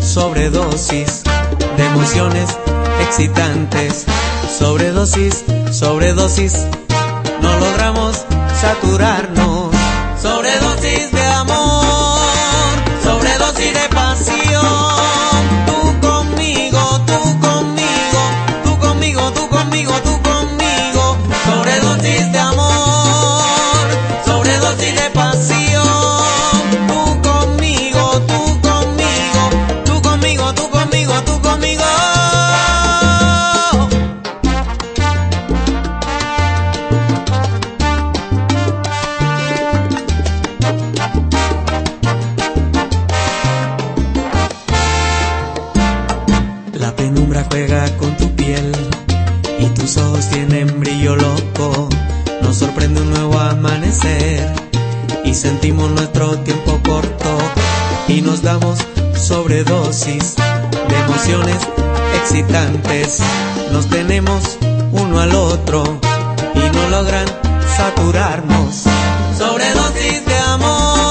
sobredosis de emociones excitantes. Sobredosis, sobredosis, no logramos saturarnos. Nos tenemos uno al otro y no logran saturarnos. Sobredosis de amor,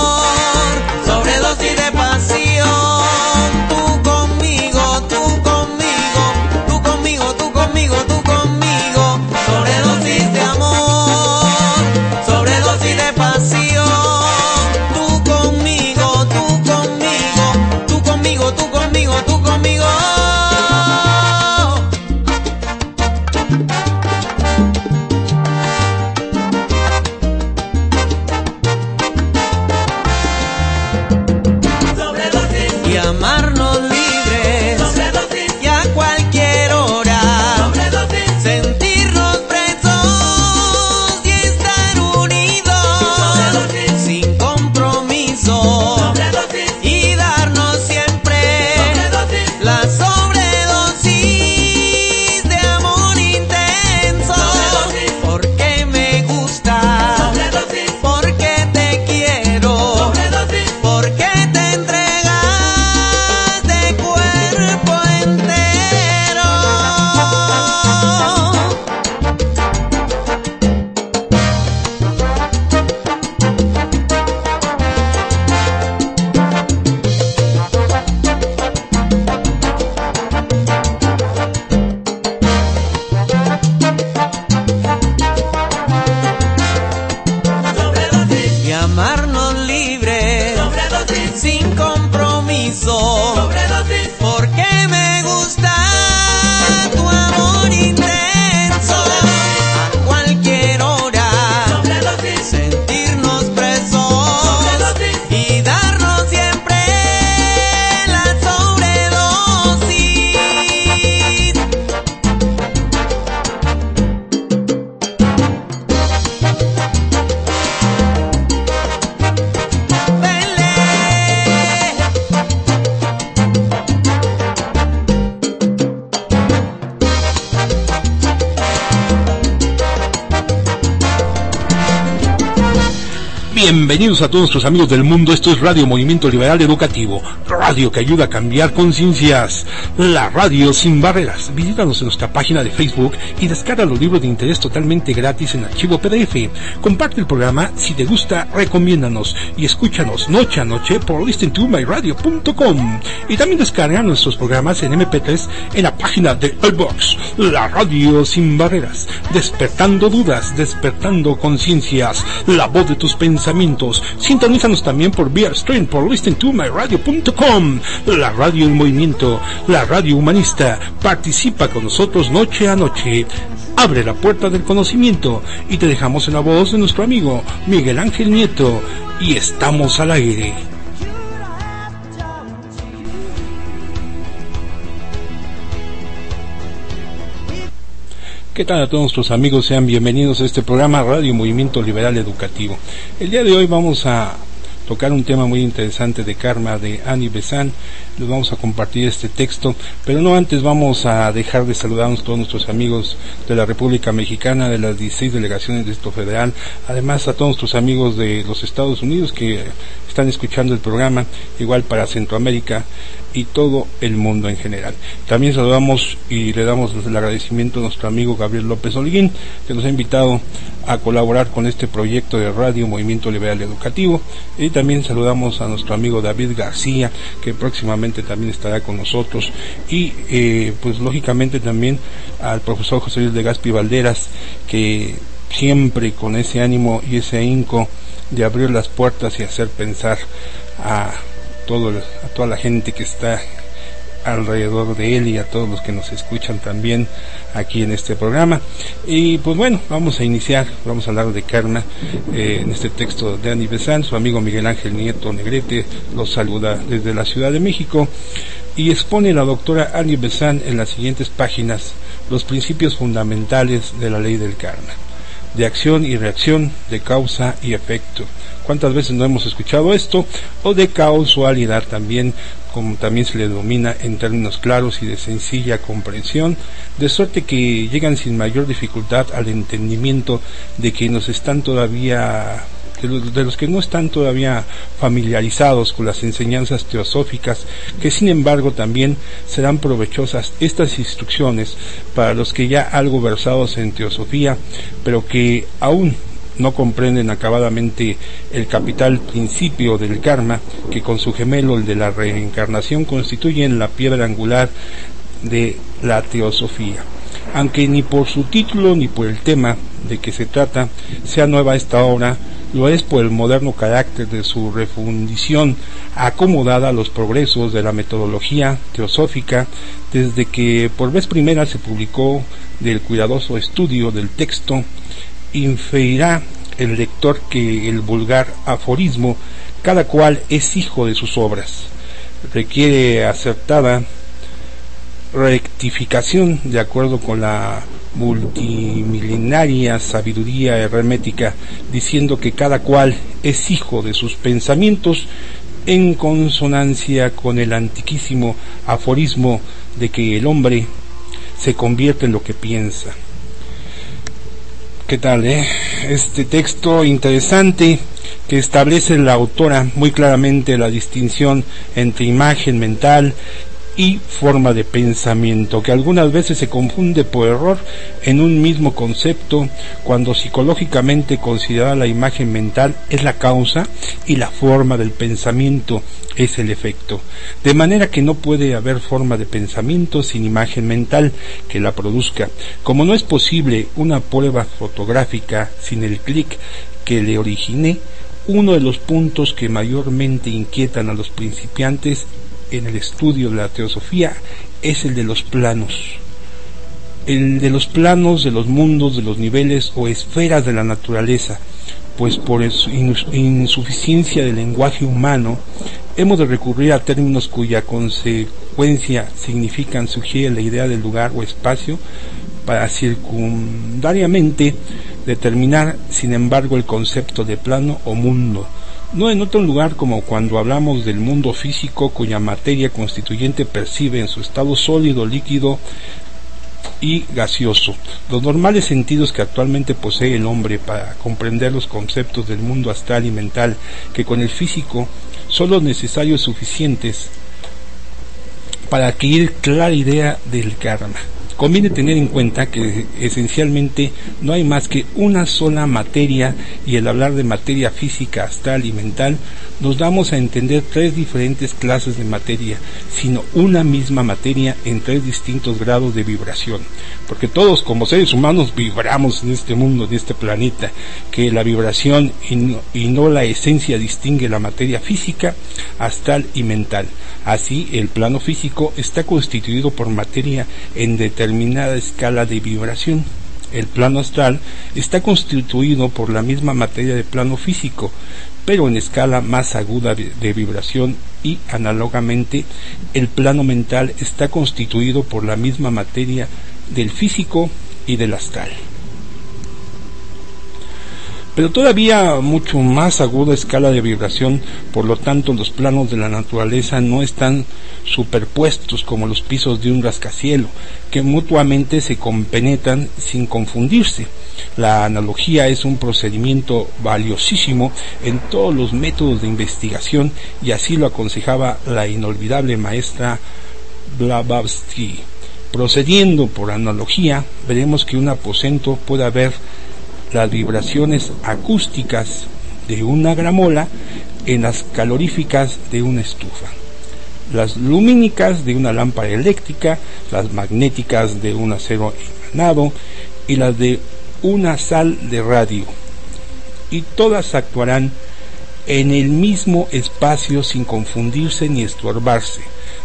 Bienvenidos a todos nuestros amigos del mundo. Esto es Radio Movimiento Liberal Educativo, radio que ayuda a cambiar conciencias. La radio sin barreras. Visítanos en nuestra página de Facebook y descarga los libros de interés totalmente gratis en archivo PDF. Comparte el programa. Si te gusta, recomiéndanos y escúchanos noche a noche por listentomyradio.com. Y también descarga nuestros programas en MP3 en la página de iBox. La radio sin barreras. Despertando dudas, despertando conciencias. La voz de tus pensamientos. Sintonízanos también por vía stream por listentomyradio.com. La radio en movimiento, la radio humanista. Participa con nosotros noche a noche. Abre la puerta del conocimiento y te dejamos en la voz de nuestro amigo Miguel Ángel Nieto. Y estamos al aire. ¿Qué tal a todos nuestros amigos? Sean bienvenidos a este programa Radio Movimiento Liberal Educativo. El día de hoy vamos a tocar un tema muy interesante de karma de Annie Besant. les vamos a compartir este texto, pero no antes vamos a dejar de saludar a todos nuestros amigos de la República Mexicana, de las 16 delegaciones de esto federal, además a todos nuestros amigos de los Estados Unidos que están escuchando el programa, igual para Centroamérica y todo el mundo en general. También saludamos y le damos el agradecimiento a nuestro amigo Gabriel López Olguín, que nos ha invitado a colaborar con este proyecto de radio Movimiento Liberal Educativo. Y también saludamos a nuestro amigo David García, que próximamente también estará con nosotros. Y eh, pues lógicamente también al profesor José Luis de Gaspi Valderas, que siempre con ese ánimo y ese ahínco de abrir las puertas y hacer pensar a, todo, a toda la gente que está alrededor de él y a todos los que nos escuchan también aquí en este programa. Y pues bueno, vamos a iniciar, vamos a hablar de karma eh, en este texto de Annie Besán, su amigo Miguel Ángel Nieto Negrete los saluda desde la Ciudad de México y expone la doctora Annie Besán en las siguientes páginas los principios fundamentales de la ley del karma de acción y reacción, de causa y efecto. ¿Cuántas veces no hemos escuchado esto? O de causalidad también, como también se le denomina en términos claros y de sencilla comprensión, de suerte que llegan sin mayor dificultad al entendimiento de que nos están todavía de los, que no están todavía familiarizados con las enseñanzas teosóficas, que sin embargo también serán provechosas estas instrucciones para los que ya algo versados en teosofía, pero que aún no comprenden acabadamente el capital principio del karma, que con su gemelo, el de la reencarnación, constituyen la piedra angular de la teosofía. Aunque ni por su título ni por el tema de que se trata sea nueva esta obra, lo es por el moderno carácter de su refundición acomodada a los progresos de la metodología teosófica desde que por vez primera se publicó del cuidadoso estudio del texto, inferirá el lector que el vulgar aforismo cada cual es hijo de sus obras. Requiere acertada rectificación de acuerdo con la multimilenaria sabiduría hermética, diciendo que cada cual es hijo de sus pensamientos en consonancia con el antiquísimo aforismo de que el hombre se convierte en lo que piensa. ¿Qué tal, eh? Este texto interesante que establece la autora muy claramente la distinción entre imagen mental y forma de pensamiento, que algunas veces se confunde por error en un mismo concepto cuando psicológicamente considerada la imagen mental es la causa y la forma del pensamiento es el efecto. De manera que no puede haber forma de pensamiento sin imagen mental que la produzca. Como no es posible una prueba fotográfica sin el clic que le origine, uno de los puntos que mayormente inquietan a los principiantes en el estudio de la teosofía es el de los planos. El de los planos de los mundos, de los niveles o esferas de la naturaleza, pues por insuficiencia del lenguaje humano hemos de recurrir a términos cuya consecuencia significan sugiere la idea del lugar o espacio para circundariamente determinar, sin embargo, el concepto de plano o mundo no en otro lugar como cuando hablamos del mundo físico cuya materia constituyente percibe en su estado sólido, líquido y gaseoso. Los normales sentidos que actualmente posee el hombre para comprender los conceptos del mundo astral y mental que con el físico son los necesarios suficientes para adquirir clara idea del karma. Conviene tener en cuenta que esencialmente no hay más que una sola materia y el hablar de materia física, astral y mental nos damos a entender tres diferentes clases de materia, sino una misma materia en tres distintos grados de vibración. Porque todos como seres humanos vibramos en este mundo, en este planeta, que la vibración y no, y no la esencia distingue la materia física, astral y mental. Así, el plano físico está constituido por materia en determinada escala de vibración. El plano astral está constituido por la misma materia de plano físico, pero en escala más aguda de vibración y análogamente el plano mental está constituido por la misma materia del físico y del astral. Pero todavía mucho más aguda escala de vibración, por lo tanto los planos de la naturaleza no están superpuestos como los pisos de un rascacielo, que mutuamente se compenetran sin confundirse. La analogía es un procedimiento valiosísimo en todos los métodos de investigación y así lo aconsejaba la inolvidable maestra Blavatsky. Procediendo por analogía, veremos que un aposento puede haber las vibraciones acústicas de una gramola en las caloríficas de una estufa, las lumínicas de una lámpara eléctrica, las magnéticas de un acero emanado y las de una sal de radio. Y todas actuarán en el mismo espacio sin confundirse ni estorbarse.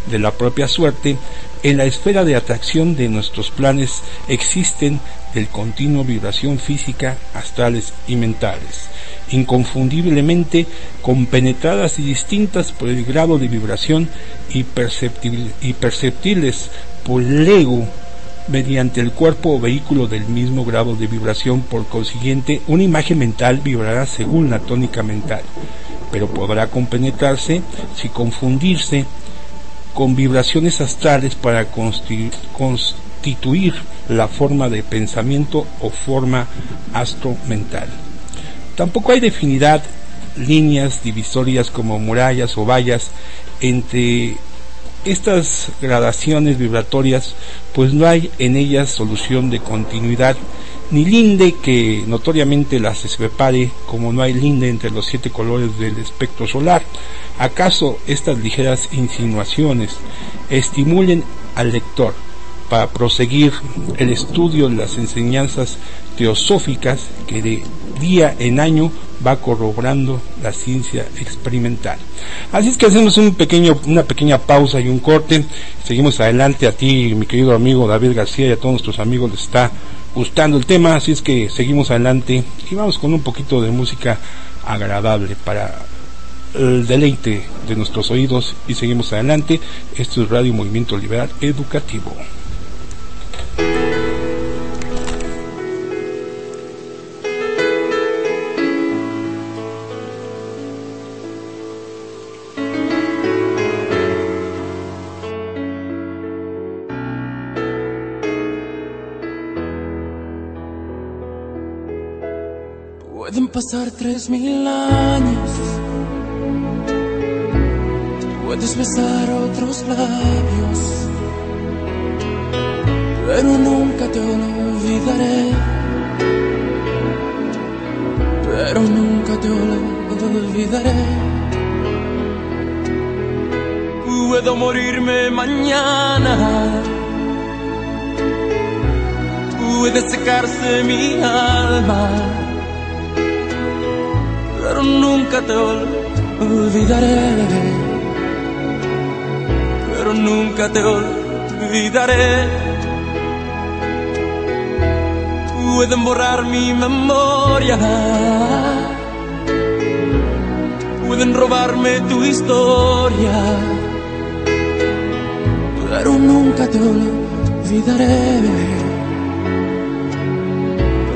De la propia suerte, en la esfera de atracción de nuestros planes existen del continuo vibración física, astrales y mentales, inconfundiblemente compenetradas y distintas por el grado de vibración y, perceptibles por el ego mediante el cuerpo o vehículo del mismo grado de vibración, por consiguiente, una imagen mental vibrará según la tónica mental, pero podrá compenetrarse si confundirse con vibraciones astrales para constituir la forma de pensamiento o forma astro-mental. Tampoco hay definidad, líneas divisorias como murallas o vallas entre estas gradaciones vibratorias, pues no hay en ellas solución de continuidad, ni linde que notoriamente las separe, como no hay linde entre los siete colores del espectro solar. ¿Acaso estas ligeras insinuaciones estimulen al lector para proseguir el estudio de las enseñanzas teosóficas que de día en año va corroborando la ciencia experimental. Así es que hacemos un pequeño, una pequeña pausa y un corte. Seguimos adelante a ti, mi querido amigo David García, y a todos nuestros amigos les está gustando el tema, así es que seguimos adelante y vamos con un poquito de música agradable para el deleite de nuestros oídos y seguimos adelante. Esto es Radio Movimiento Liberal Educativo. pasar tres mil años. Puedes besar otros labios, pero nunca te olvidaré. Pero nunca te olvidaré. Puedo morirme mañana. Puede secarse mi alma pero nunca te olvidaré. Pero nunca te olvidaré. Pueden borrar mi memoria. Pueden robarme tu historia. Pero nunca te olvidaré.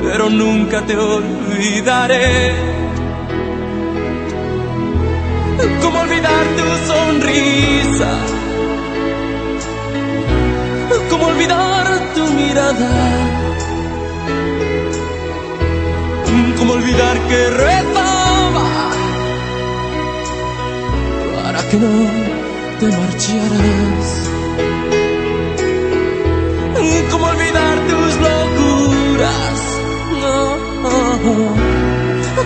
Pero nunca te olvidaré. ¿Cómo olvidar tu sonrisa? ¿Cómo olvidar tu mirada? ¿Cómo olvidar que rezaba para que no te marcharas? ¿Cómo olvidar tus locuras?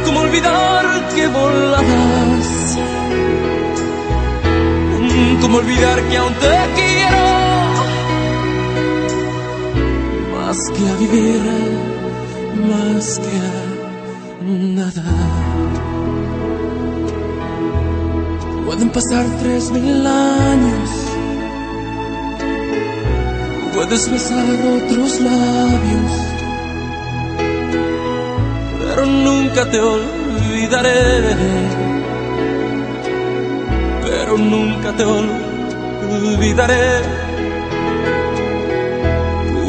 ¿Cómo olvidar que volabas? ¿Cómo olvidar que aún te Más que a vivir, más que a nada. Pueden pasar tres mil años. Puedes besar otros labios. Pero nunca te olvidaré pero nunca te olvidaré.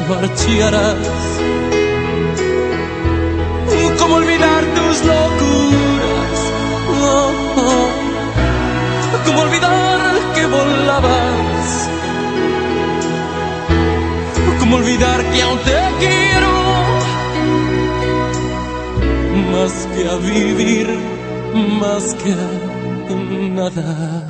Te marcharas? ¿Cómo olvidar tus locuras? Oh. ¿Cómo olvidar que volabas? ¿Cómo olvidar que aún te quiero? Más que a vivir, más que a nada.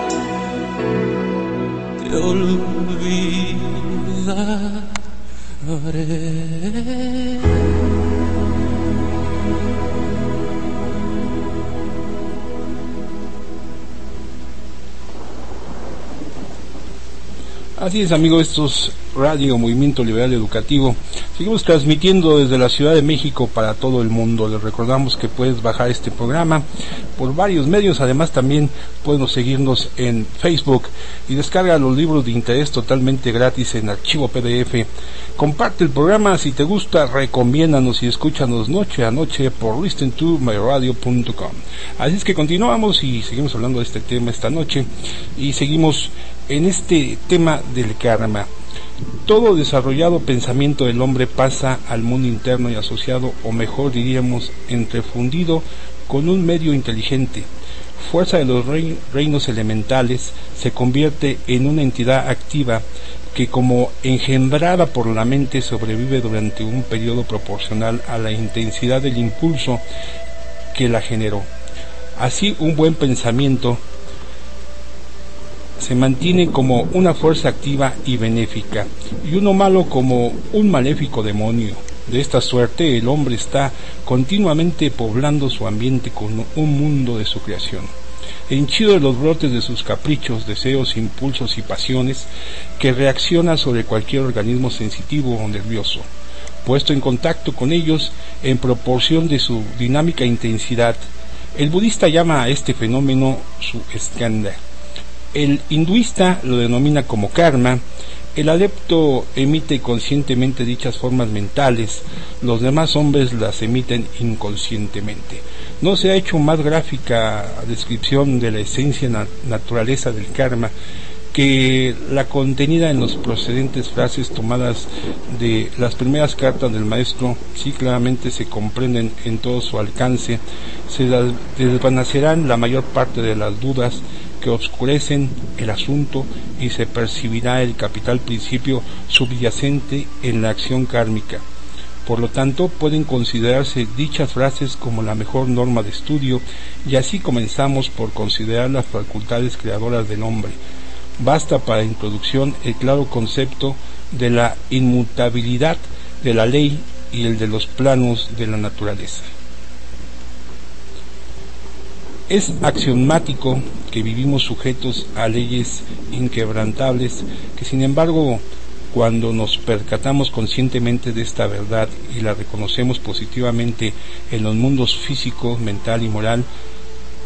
olvidaré. Así es, amigos, esto es Radio Movimiento Liberal Educativo. Seguimos transmitiendo desde la Ciudad de México para todo el mundo. Les recordamos que puedes bajar este programa por varios medios. Además, también pueden seguirnos en Facebook y descarga los libros de interés totalmente gratis en archivo PDF. Comparte el programa si te gusta, recomiéndanos y escúchanos noche a noche por listentomyradio.com. Así es que continuamos y seguimos hablando de este tema esta noche y seguimos en este tema del karma. Todo desarrollado pensamiento del hombre pasa al mundo interno y asociado, o mejor diríamos, entrefundido con un medio inteligente. Fuerza de los reinos elementales se convierte en una entidad activa que como engendrada por la mente sobrevive durante un periodo proporcional a la intensidad del impulso que la generó. Así un buen pensamiento se mantiene como una fuerza activa y benéfica, y uno malo como un maléfico demonio. De esta suerte el hombre está continuamente poblando su ambiente con un mundo de su creación, henchido de los brotes de sus caprichos, deseos, impulsos y pasiones, que reacciona sobre cualquier organismo sensitivo o nervioso, puesto en contacto con ellos en proporción de su dinámica intensidad. El budista llama a este fenómeno su skanda el hinduista lo denomina como karma, el adepto emite conscientemente dichas formas mentales, los demás hombres las emiten inconscientemente. No se ha hecho más gráfica descripción de la esencia naturaleza del karma que la contenida en los procedentes frases tomadas de las primeras cartas del maestro, sí claramente se comprenden en todo su alcance, se desvanecerán la mayor parte de las dudas que oscurecen el asunto y se percibirá el capital principio subyacente en la acción kármica. Por lo tanto, pueden considerarse dichas frases como la mejor norma de estudio y así comenzamos por considerar las facultades creadoras del hombre. Basta para introducción el claro concepto de la inmutabilidad de la ley y el de los planos de la naturaleza. Es axiomático que vivimos sujetos a leyes inquebrantables que sin embargo cuando nos percatamos conscientemente de esta verdad y la reconocemos positivamente en los mundos físico, mental y moral,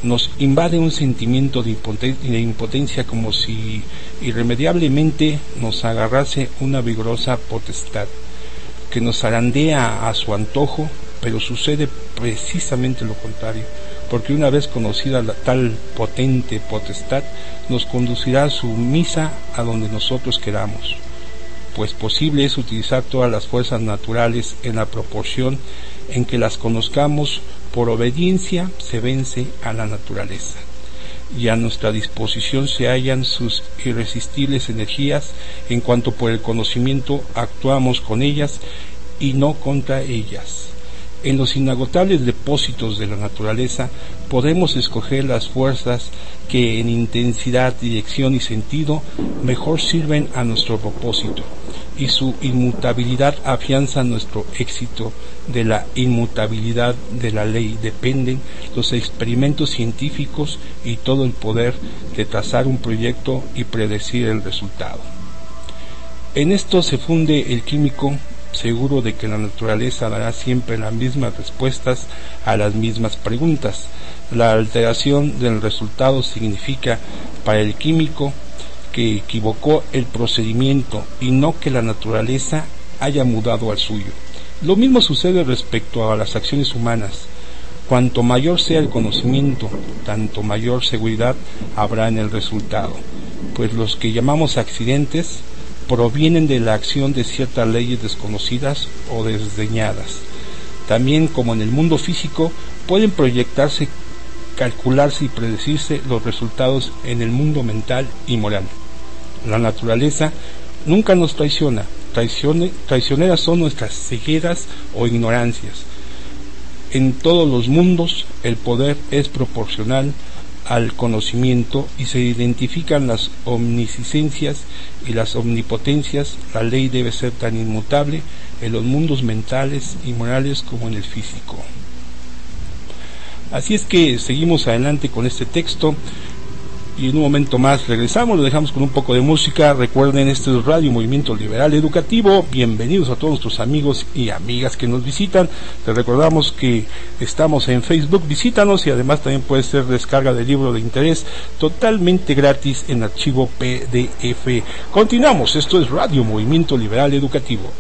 nos invade un sentimiento de impotencia como si irremediablemente nos agarrase una vigorosa potestad que nos zarandea a su antojo, pero sucede precisamente lo contrario porque una vez conocida la tal potente potestad, nos conducirá su misa a donde nosotros queramos, pues posible es utilizar todas las fuerzas naturales en la proporción en que las conozcamos, por obediencia se vence a la naturaleza. y a nuestra disposición se hallan sus irresistibles energías en cuanto por el conocimiento actuamos con ellas y no contra ellas. En los inagotables depósitos de la naturaleza podemos escoger las fuerzas que en intensidad, dirección y sentido mejor sirven a nuestro propósito y su inmutabilidad afianza nuestro éxito. De la inmutabilidad de la ley dependen los experimentos científicos y todo el poder de trazar un proyecto y predecir el resultado. En esto se funde el químico seguro de que la naturaleza dará siempre las mismas respuestas a las mismas preguntas. La alteración del resultado significa para el químico que equivocó el procedimiento y no que la naturaleza haya mudado al suyo. Lo mismo sucede respecto a las acciones humanas. Cuanto mayor sea el conocimiento, tanto mayor seguridad habrá en el resultado, pues los que llamamos accidentes provienen de la acción de ciertas leyes desconocidas o desdeñadas. También como en el mundo físico pueden proyectarse, calcularse y predecirse los resultados en el mundo mental y moral. La naturaleza nunca nos traiciona. traicioneras son nuestras cegueras o ignorancias. En todos los mundos el poder es proporcional al conocimiento y se identifican las omnisciencias y las omnipotencias. La ley debe ser tan inmutable en los mundos mentales y morales como en el físico. Así es que seguimos adelante con este texto y en un momento más regresamos, lo dejamos con un poco de música. Recuerden, este es Radio Movimiento Liberal Educativo. Bienvenidos a todos nuestros amigos y amigas que nos visitan. Les recordamos que estamos en Facebook, visítanos y además también puede ser descarga de libro de interés totalmente gratis en archivo PDF. Continuamos, esto es Radio Movimiento Liberal Educativo.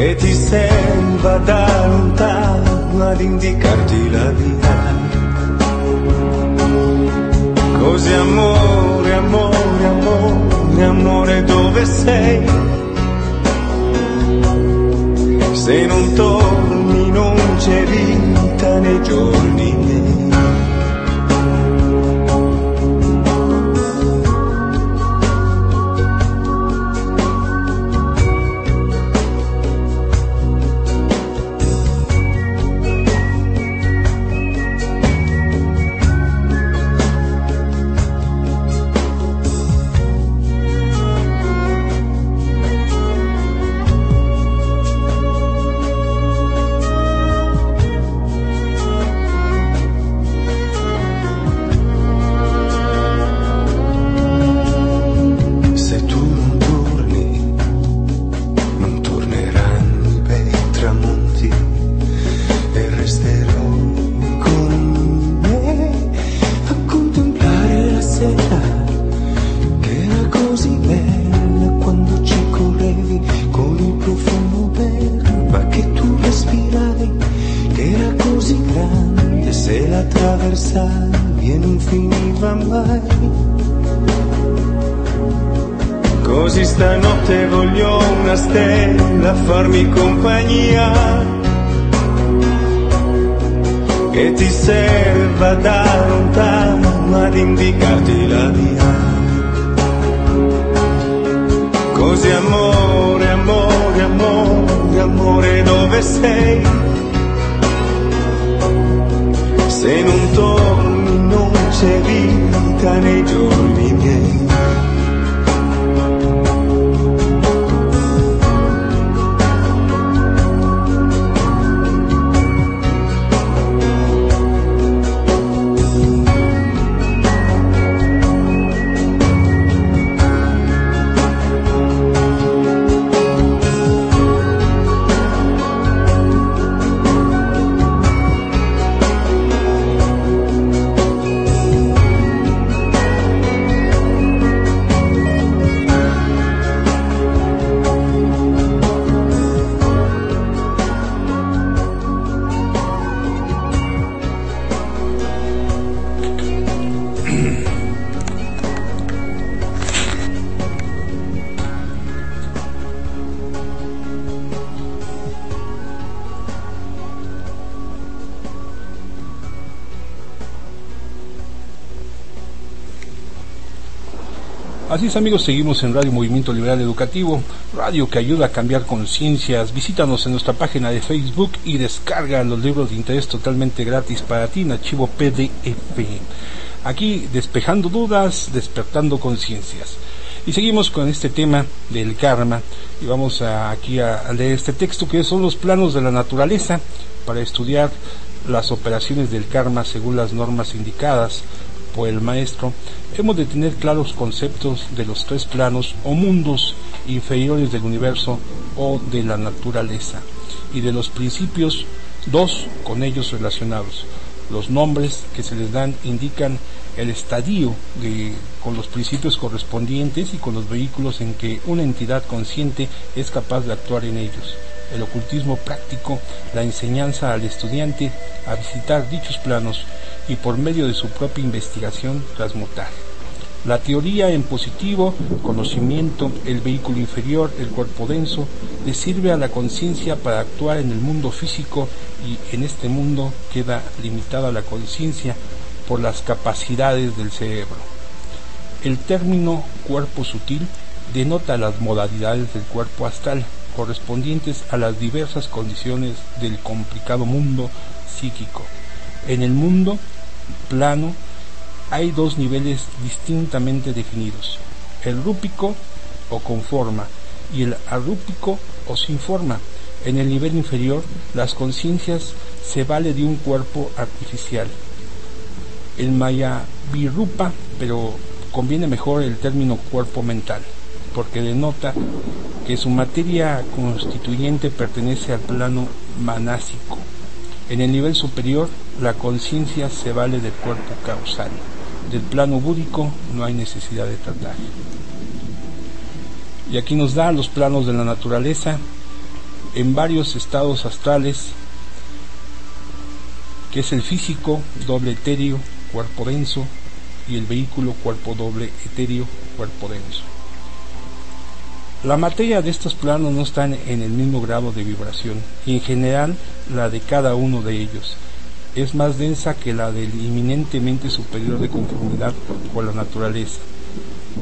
e ti sembra da lontano ad indicarti la via. Così amore, amore, amore, amore dove sei? Se non torni non c'è vita nei giorni miei. Così amore, amore, amore, amore dove sei? Se non torni non c'è vita nei giorni miei. Amigos, seguimos en Radio Movimiento Liberal Educativo, radio que ayuda a cambiar conciencias. Visítanos en nuestra página de Facebook y descarga los libros de interés totalmente gratis para ti en archivo PDF. Aquí despejando dudas, despertando conciencias. Y seguimos con este tema del karma y vamos a, aquí a, a leer este texto que son los planos de la naturaleza para estudiar las operaciones del karma según las normas indicadas el maestro, hemos de tener claros conceptos de los tres planos o mundos inferiores del universo o de la naturaleza y de los principios dos con ellos relacionados. Los nombres que se les dan indican el estadio con los principios correspondientes y con los vehículos en que una entidad consciente es capaz de actuar en ellos. El ocultismo práctico, la enseñanza al estudiante a visitar dichos planos y por medio de su propia investigación transmutar. La teoría en positivo, conocimiento, el vehículo inferior, el cuerpo denso, le sirve a la conciencia para actuar en el mundo físico y en este mundo queda limitada la conciencia por las capacidades del cerebro. El término cuerpo sutil denota las modalidades del cuerpo astral correspondientes a las diversas condiciones del complicado mundo psíquico. En el mundo plano hay dos niveles distintamente definidos, el rúpico o con forma y el arrúpico o sin forma. En el nivel inferior, las conciencias se vale de un cuerpo artificial. El maya virupa, pero conviene mejor el término cuerpo mental, porque denota que su materia constituyente pertenece al plano manásico. En el nivel superior, la conciencia se vale del cuerpo causal. Del plano búdico no hay necesidad de tratar. Y aquí nos da los planos de la naturaleza en varios estados astrales, que es el físico, doble etéreo, cuerpo denso, y el vehículo, cuerpo doble etéreo, cuerpo denso. La materia de estos planos no está en el mismo grado de vibración y en general la de cada uno de ellos. Es más densa que la del inminentemente superior de conformidad con la naturaleza,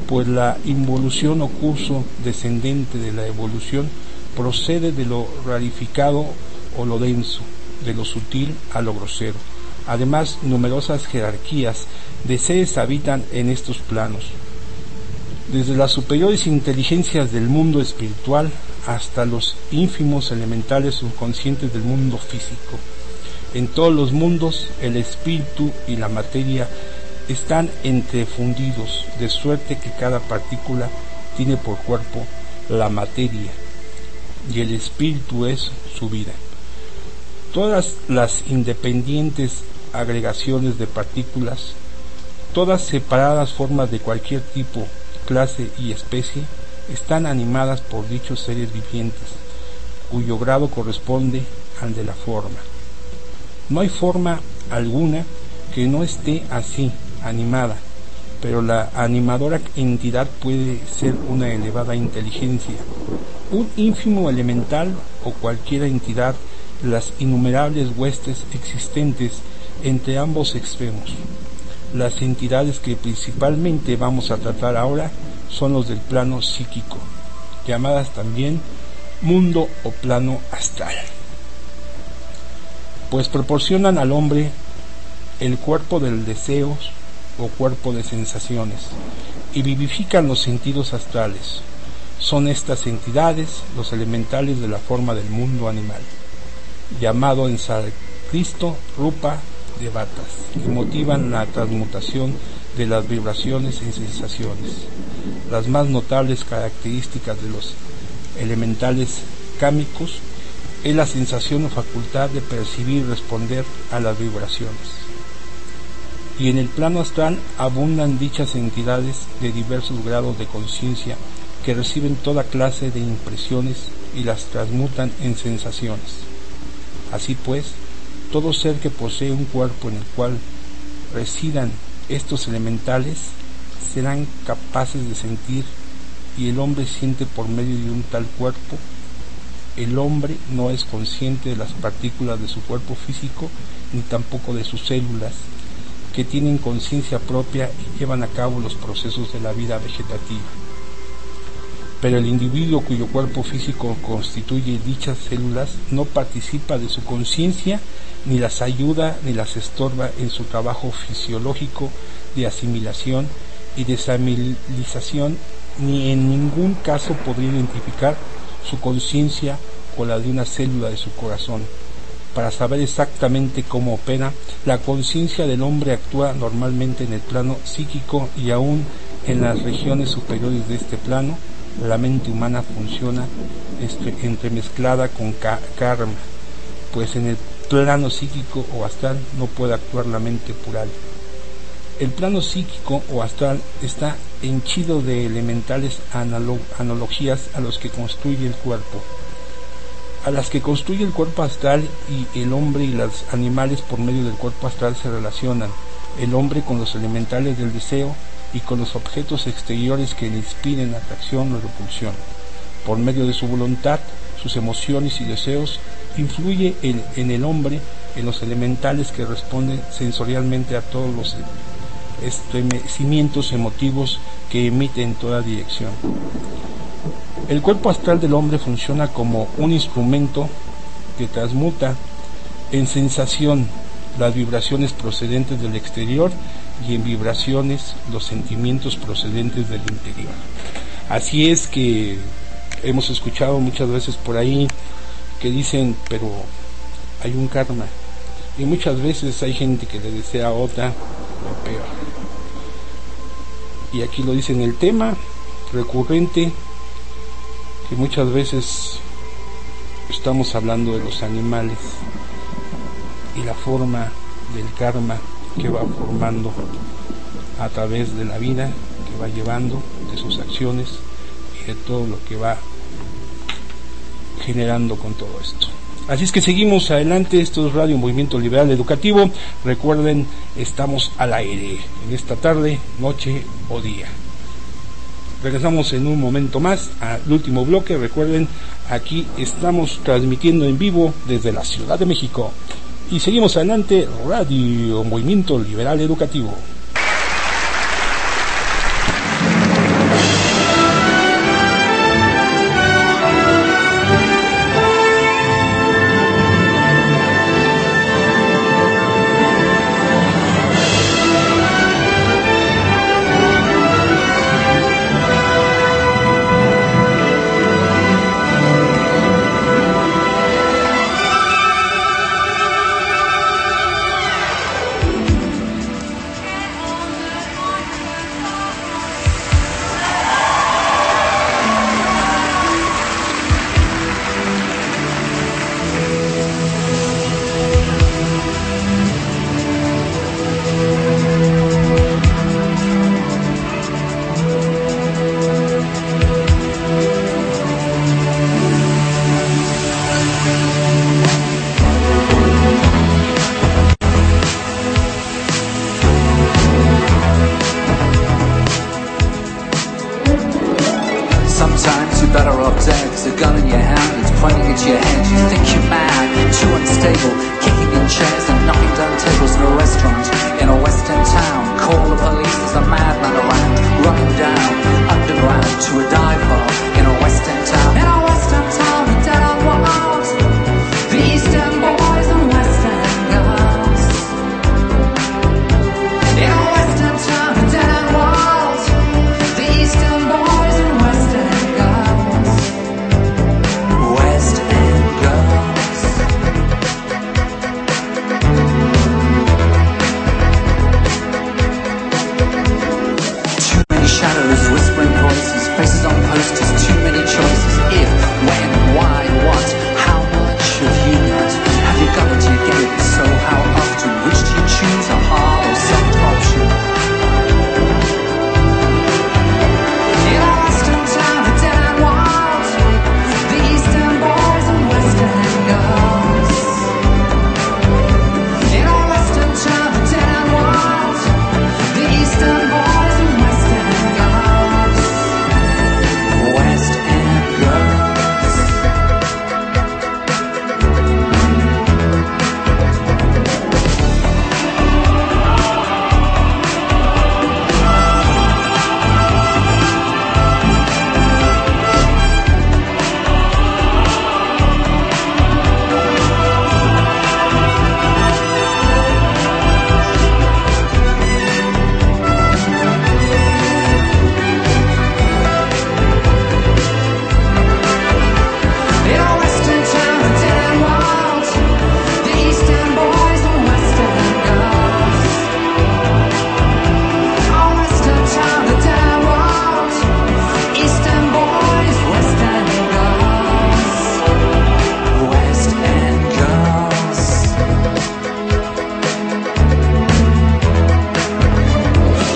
pues la involución o curso descendente de la evolución procede de lo rarificado o lo denso, de lo sutil a lo grosero. Además, numerosas jerarquías de seres habitan en estos planos, desde las superiores inteligencias del mundo espiritual hasta los ínfimos elementales subconscientes del mundo físico. En todos los mundos el espíritu y la materia están entrefundidos, de suerte que cada partícula tiene por cuerpo la materia y el espíritu es su vida. Todas las independientes agregaciones de partículas, todas separadas formas de cualquier tipo clase y especie están animadas por dichos seres vivientes, cuyo grado corresponde al de la forma. No hay forma alguna que no esté así, animada, pero la animadora entidad puede ser una elevada inteligencia, un ínfimo elemental o cualquier entidad de las innumerables huestes existentes entre ambos extremos. Las entidades que principalmente vamos a tratar ahora son los del plano psíquico, llamadas también mundo o plano astral, pues proporcionan al hombre el cuerpo del deseo o cuerpo de sensaciones y vivifican los sentidos astrales. Son estas entidades los elementales de la forma del mundo animal, llamado en Cristo Rupa de Batas, que motivan la transmutación de las vibraciones en sensaciones. Las más notables características de los elementales cámicos es la sensación o facultad de percibir y responder a las vibraciones. Y en el plano astral abundan dichas entidades de diversos grados de conciencia que reciben toda clase de impresiones y las transmutan en sensaciones. Así pues, todo ser que posee un cuerpo en el cual residan estos elementales serán capaces de sentir y el hombre siente por medio de un tal cuerpo. El hombre no es consciente de las partículas de su cuerpo físico ni tampoco de sus células que tienen conciencia propia y llevan a cabo los procesos de la vida vegetativa. Pero el individuo cuyo cuerpo físico constituye dichas células no participa de su conciencia ni las ayuda ni las estorba en su trabajo fisiológico de asimilación y desamilización, ni en ningún caso podría identificar su conciencia con la de una célula de su corazón. Para saber exactamente cómo opera, la conciencia del hombre actúa normalmente en el plano psíquico y aún en las regiones superiores de este plano, la mente humana funciona entremezclada con karma, pues en el plano psíquico o astral no puede actuar la mente plural. El plano psíquico o astral está henchido de elementales analogías a los que construye el cuerpo, a las que construye el cuerpo astral y el hombre y los animales por medio del cuerpo astral se relacionan, el hombre con los elementales del deseo y con los objetos exteriores que le inspiren atracción o repulsión. Por medio de su voluntad, sus emociones y deseos, influye en, el hombre en los elementales que responden sensorialmente a todos los estremecimientos emotivos que emite en toda dirección. El cuerpo astral del hombre funciona como un instrumento que transmuta en sensación las vibraciones procedentes del exterior y en vibraciones los sentimientos procedentes del interior. Así es que hemos escuchado muchas veces por ahí que dicen, pero hay un karma. Y muchas veces hay gente que le desea otra o peor. Y aquí lo dice en el tema recurrente, que muchas veces estamos hablando de los animales y la forma del karma que va formando a través de la vida, que va llevando, de sus acciones y de todo lo que va generando con todo esto. Así es que seguimos adelante, esto es Radio Movimiento Liberal Educativo. Recuerden, estamos al aire en esta tarde, noche o día. Regresamos en un momento más al último bloque. Recuerden, aquí estamos transmitiendo en vivo desde la Ciudad de México. Y seguimos adelante, Radio Movimiento Liberal Educativo.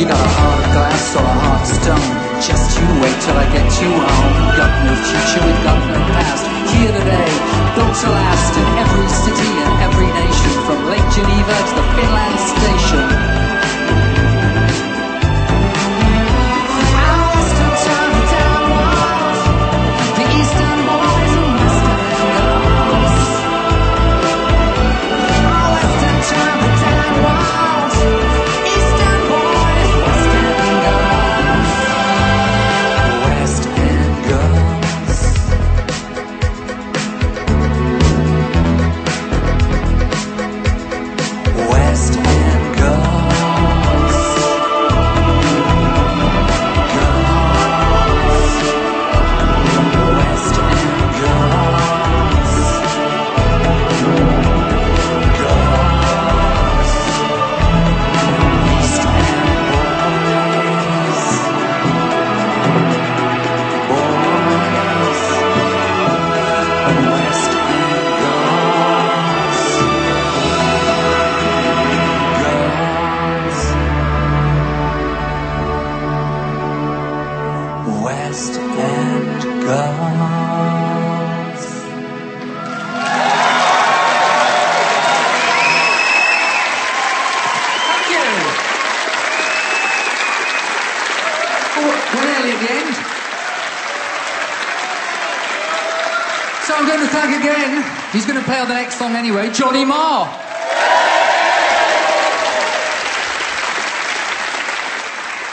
You got a of glass or a of stone. Just you wait till I get you home. Got no future, we've got no past. Here today, built to last in every city and every nation, from Lake Geneva to the Finland station.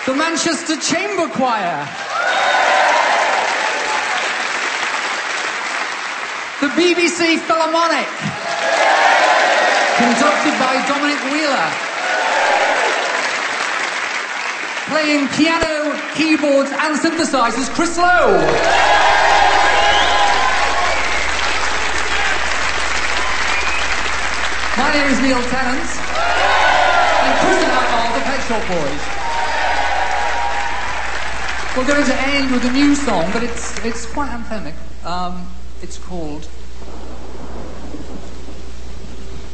The Manchester Chamber Choir. The BBC Philharmonic. Conducted by Dominic Wheeler. Playing piano, keyboards, and synthesizers, Chris Lowe. My name is Neil Tennant. And Chris and I are the Pet Shop Boys. We're going to end with a new song, but it's, it's quite anthemic. Um, it's called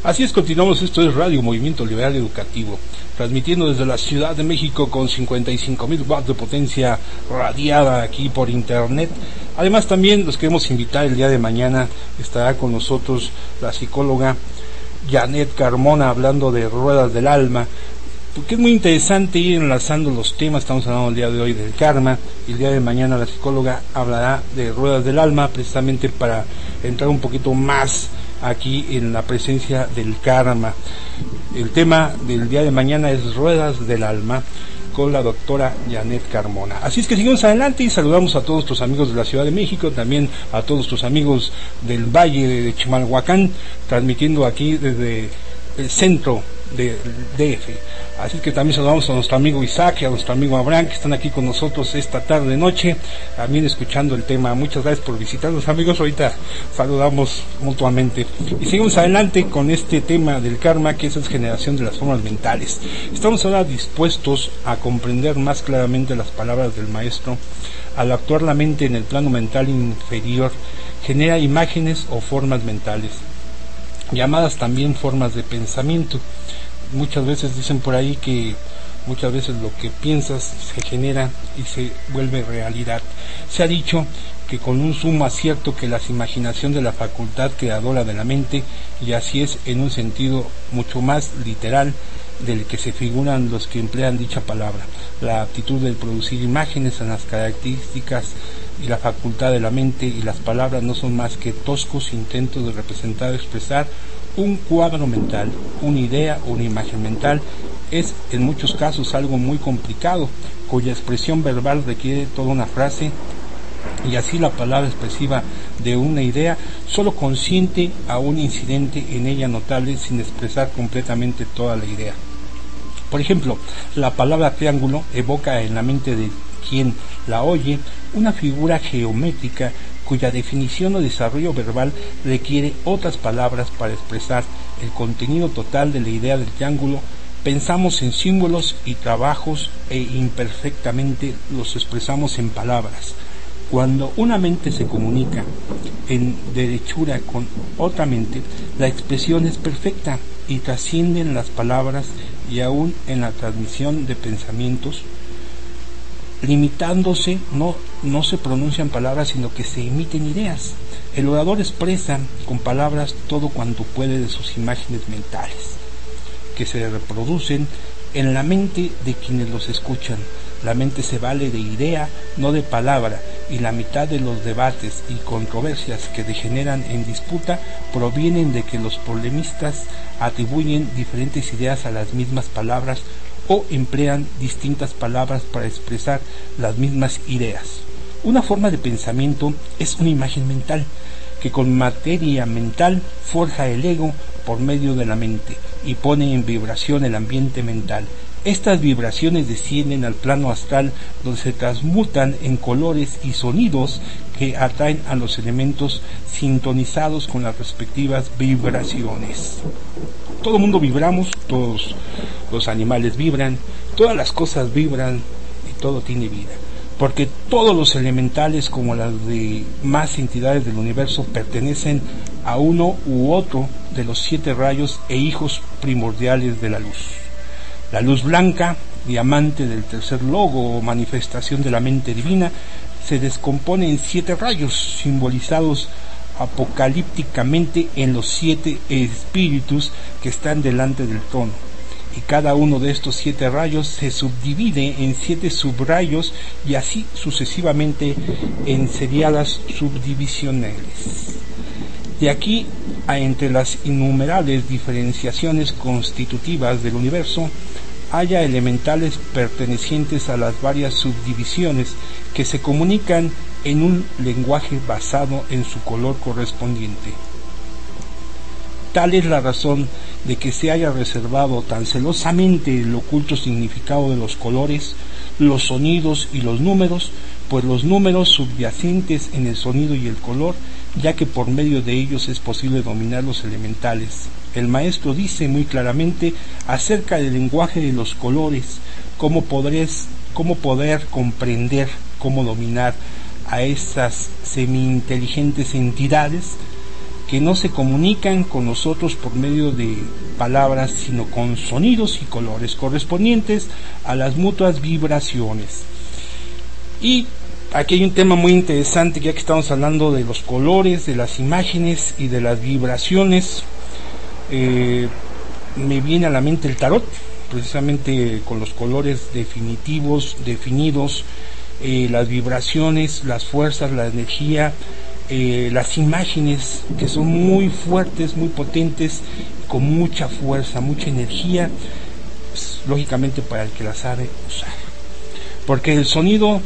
Así es, continuamos. Esto es Radio Movimiento Liberal Educativo, transmitiendo desde la Ciudad de México con 55.000 watts de potencia radiada aquí por internet. Además, también los queremos invitar el día de mañana. Estará con nosotros la psicóloga Janet Carmona hablando de ruedas del alma. Porque es muy interesante ir enlazando los temas, estamos hablando el día de hoy del karma, y el día de mañana la psicóloga hablará de ruedas del alma, precisamente para entrar un poquito más aquí en la presencia del karma. El tema del día de mañana es ruedas del alma con la doctora Janet Carmona. Así es que seguimos adelante y saludamos a todos nuestros amigos de la Ciudad de México, también a todos nuestros amigos del Valle de Chimalhuacán, transmitiendo aquí desde el centro de DF. Así que también saludamos a nuestro amigo Isaac y a nuestro amigo Abraham que están aquí con nosotros esta tarde noche, también escuchando el tema. Muchas gracias por visitarnos amigos, ahorita saludamos mutuamente. Y seguimos adelante con este tema del karma que es generación de las formas mentales. Estamos ahora dispuestos a comprender más claramente las palabras del maestro. Al actuar la mente en el plano mental inferior, genera imágenes o formas mentales, llamadas también formas de pensamiento muchas veces dicen por ahí que muchas veces lo que piensas se genera y se vuelve realidad. Se ha dicho que con un sumo acierto que la imaginación de la facultad creadora de la mente, y así es en un sentido mucho más literal del que se figuran los que emplean dicha palabra. La aptitud de producir imágenes en las características y la facultad de la mente y las palabras no son más que toscos intentos de representar o expresar un cuadro mental, una idea una imagen mental es en muchos casos algo muy complicado, cuya expresión verbal requiere toda una frase y así la palabra expresiva de una idea solo consiente a un incidente en ella notable sin expresar completamente toda la idea. Por ejemplo, la palabra triángulo evoca en la mente de quien la oye una figura geométrica cuya definición o desarrollo verbal requiere otras palabras para expresar el contenido total de la idea del triángulo, pensamos en símbolos y trabajos e imperfectamente los expresamos en palabras. Cuando una mente se comunica en derechura con otra mente, la expresión es perfecta y trascienden las palabras y aún en la transmisión de pensamientos limitándose, no, no se pronuncian palabras, sino que se emiten ideas. El orador expresa con palabras todo cuanto puede de sus imágenes mentales, que se reproducen en la mente de quienes los escuchan. La mente se vale de idea, no de palabra, y la mitad de los debates y controversias que degeneran en disputa provienen de que los polemistas atribuyen diferentes ideas a las mismas palabras o emplean distintas palabras para expresar las mismas ideas. Una forma de pensamiento es una imagen mental que con materia mental forja el ego por medio de la mente y pone en vibración el ambiente mental. Estas vibraciones descienden al plano astral donde se transmutan en colores y sonidos que atraen a los elementos sintonizados con las respectivas vibraciones. Todo el mundo vibramos, todos los animales vibran, todas las cosas vibran y todo tiene vida. Porque todos los elementales, como las de más entidades del universo, pertenecen a uno u otro de los siete rayos e hijos primordiales de la luz. La luz blanca, diamante del tercer logo o manifestación de la mente divina, se descompone en siete rayos simbolizados apocalípticamente en los siete espíritus que están delante del trono. Y cada uno de estos siete rayos se subdivide en siete subrayos y así sucesivamente en seriadas subdivisionales. De aquí a entre las innumerables diferenciaciones constitutivas del universo, haya elementales pertenecientes a las varias subdivisiones que se comunican en un lenguaje basado en su color correspondiente. Tal es la razón de que se haya reservado tan celosamente el oculto significado de los colores, los sonidos y los números, pues los números subyacentes en el sonido y el color, ya que por medio de ellos es posible dominar los elementales. El maestro dice muy claramente acerca del lenguaje de los colores, cómo, podrés, cómo poder comprender, cómo dominar a esas semi-inteligentes entidades que no se comunican con nosotros por medio de palabras, sino con sonidos y colores correspondientes a las mutuas vibraciones. Y aquí hay un tema muy interesante, ya que estamos hablando de los colores, de las imágenes y de las vibraciones. Eh, me viene a la mente el tarot, precisamente con los colores definitivos, definidos, eh, las vibraciones, las fuerzas, la energía, eh, las imágenes que son muy fuertes, muy potentes, con mucha fuerza, mucha energía, pues, lógicamente para el que la sabe usar. Porque el sonido,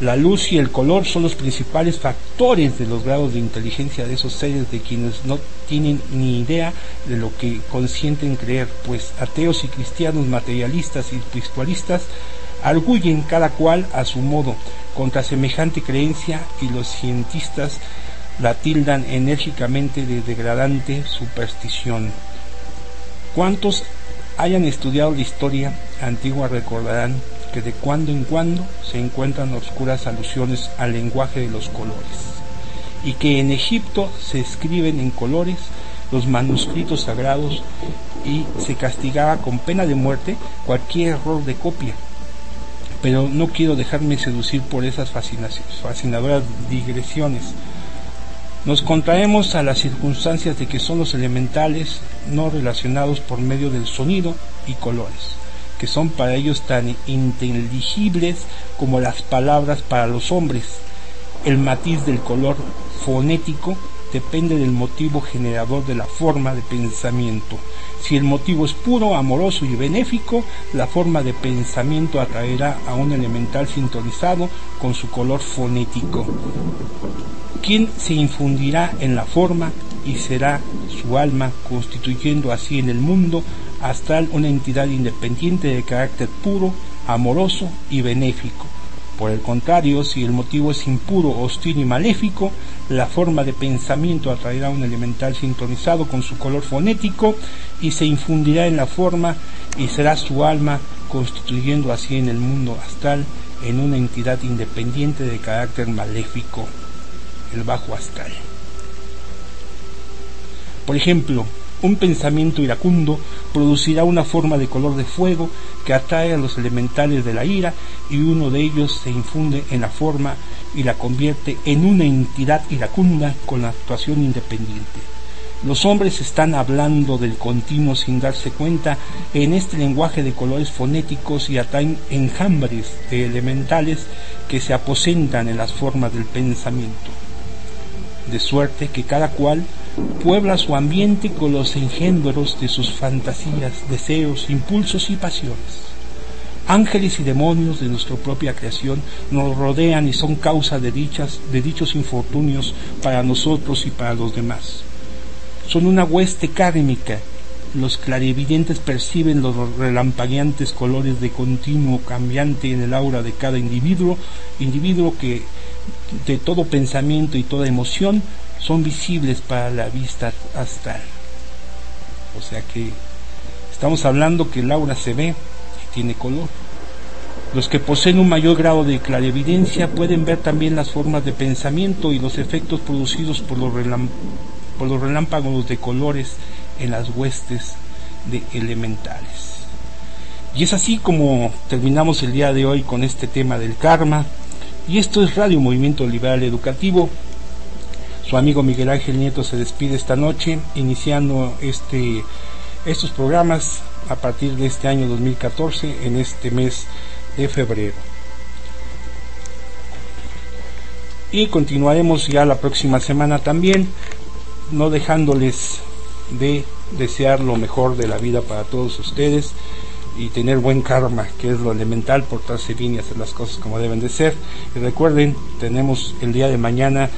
la luz y el color son los principales factores de los grados de inteligencia de esos seres de quienes no tienen ni idea de lo que consienten creer, pues ateos y cristianos, materialistas y espiritualistas arguyen cada cual a su modo contra semejante creencia y los cientistas la tildan enérgicamente de degradante superstición. Cuantos hayan estudiado la historia antigua recordarán que de cuando en cuando se encuentran oscuras alusiones al lenguaje de los colores, y que en Egipto se escriben en colores los manuscritos sagrados y se castigaba con pena de muerte cualquier error de copia. Pero no quiero dejarme seducir por esas fascinadoras digresiones. Nos contraemos a las circunstancias de que son los elementales no relacionados por medio del sonido y colores que son para ellos tan inteligibles como las palabras para los hombres. El matiz del color fonético depende del motivo generador de la forma de pensamiento. Si el motivo es puro, amoroso y benéfico, la forma de pensamiento atraerá a un elemental sintonizado con su color fonético, quien se infundirá en la forma y será su alma, constituyendo así en el mundo astral una entidad independiente de carácter puro, amoroso y benéfico. Por el contrario, si el motivo es impuro, hostil y maléfico, la forma de pensamiento atraerá un elemental sintonizado con su color fonético y se infundirá en la forma y será su alma, constituyendo así en el mundo astral en una entidad independiente de carácter maléfico, el bajo astral. Por ejemplo, un pensamiento iracundo producirá una forma de color de fuego que atrae a los elementales de la ira y uno de ellos se infunde en la forma y la convierte en una entidad iracunda con la actuación independiente. Los hombres están hablando del continuo sin darse cuenta en este lenguaje de colores fonéticos y atraen enjambres de elementales que se aposentan en las formas del pensamiento. De suerte que cada cual puebla su ambiente con los engendros de sus fantasías, deseos, impulsos y pasiones. Ángeles y demonios de nuestra propia creación nos rodean y son causa de, dichas, de dichos infortunios para nosotros y para los demás. Son una hueste kármica. Los clarividentes perciben los relampagueantes colores de continuo cambiante en el aura de cada individuo, individuo que de todo pensamiento y toda emoción son visibles para la vista astral. O sea que estamos hablando que el aura se ve y tiene color. Los que poseen un mayor grado de clarividencia pueden ver también las formas de pensamiento y los efectos producidos por los, por los relámpagos de colores en las huestes de elementales. Y es así como terminamos el día de hoy con este tema del karma. Y esto es Radio Movimiento Liberal Educativo. Su amigo Miguel Ángel Nieto se despide esta noche, iniciando este, estos programas a partir de este año 2014, en este mes de febrero. Y continuaremos ya la próxima semana también, no dejándoles de desear lo mejor de la vida para todos ustedes y tener buen karma, que es lo elemental, portarse bien y hacer las cosas como deben de ser. Y recuerden, tenemos el día de mañana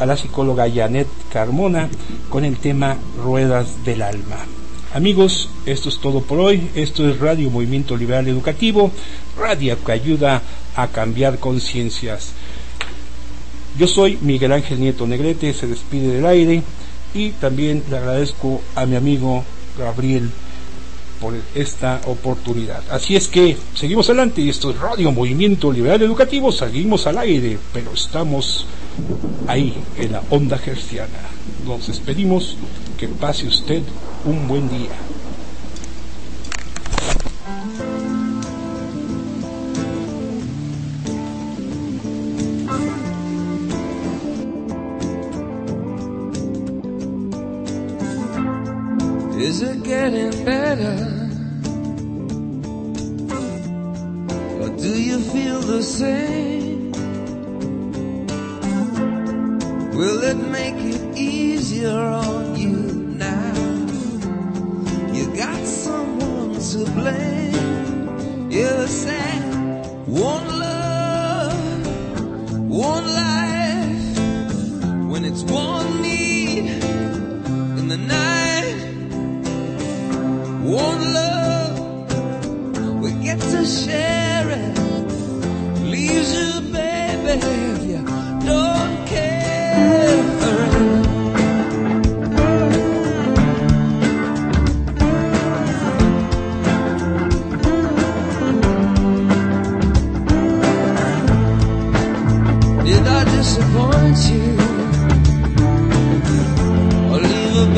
a la psicóloga Janet Carmona con el tema Ruedas del Alma. Amigos, esto es todo por hoy. Esto es Radio Movimiento Liberal Educativo, radio que ayuda a cambiar conciencias. Yo soy Miguel Ángel Nieto Negrete, se despide del aire y también le agradezco a mi amigo Gabriel por esta oportunidad. Así es que seguimos adelante esto es Radio Movimiento Liberal Educativo, seguimos al aire, pero estamos ahí en la onda gerciana. Nos despedimos, que pase usted un buen día. Better?